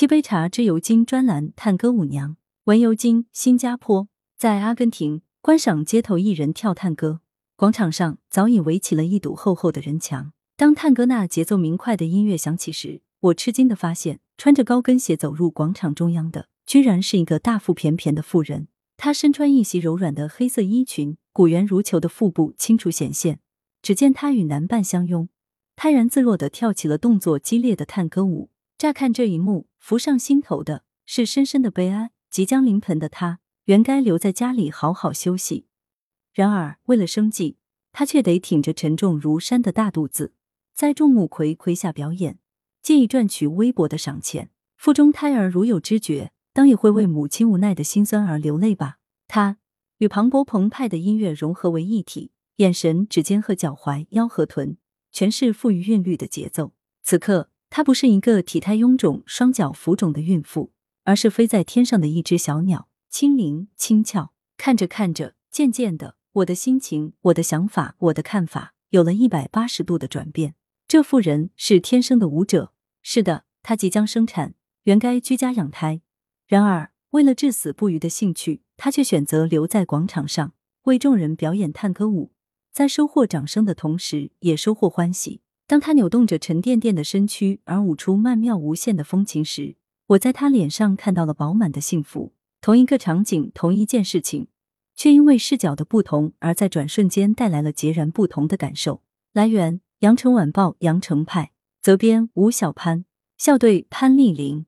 七杯茶之尤金专栏探歌舞娘，文游金，新加坡，在阿根廷观赏街头艺人跳探戈，广场上早已围起了一堵厚厚的人墙。当探戈那节奏明快的音乐响起时，我吃惊的发现，穿着高跟鞋走入广场中央的，居然是一个大腹便便的妇人。她身穿一袭柔软的黑色衣裙，古圆如球的腹部清楚显现。只见她与男伴相拥，泰然自若的跳起了动作激烈的探戈舞。乍看这一幕，浮上心头的是深深的悲哀。即将临盆的她，原该留在家里好好休息，然而为了生计，她却得挺着沉重如山的大肚子，在众目睽睽下表演，借以赚取微薄的赏钱。腹中胎儿如有知觉，当也会为母亲无奈的心酸而流泪吧？她与磅礴澎湃的音乐融合为一体，眼神、指尖和脚踝、腰和臀，全是富于韵律的节奏。此刻，她不是一个体态臃肿、双脚浮肿的孕妇，而是飞在天上的一只小鸟，轻灵轻巧。看着看着，渐渐的，我的心情、我的想法、我的看法，有了一百八十度的转变。这妇人是天生的舞者，是的，她即将生产。原该居家养胎，然而为了至死不渝的兴趣，她却选择留在广场上为众人表演探戈舞，在收获掌声的同时，也收获欢喜。当他扭动着沉甸甸的身躯而舞出曼妙无限的风情时，我在他脸上看到了饱满的幸福。同一个场景，同一件事情，却因为视角的不同，而在转瞬间带来了截然不同的感受。来源：羊城晚报羊城派，责编：吴小潘，校对：潘丽玲。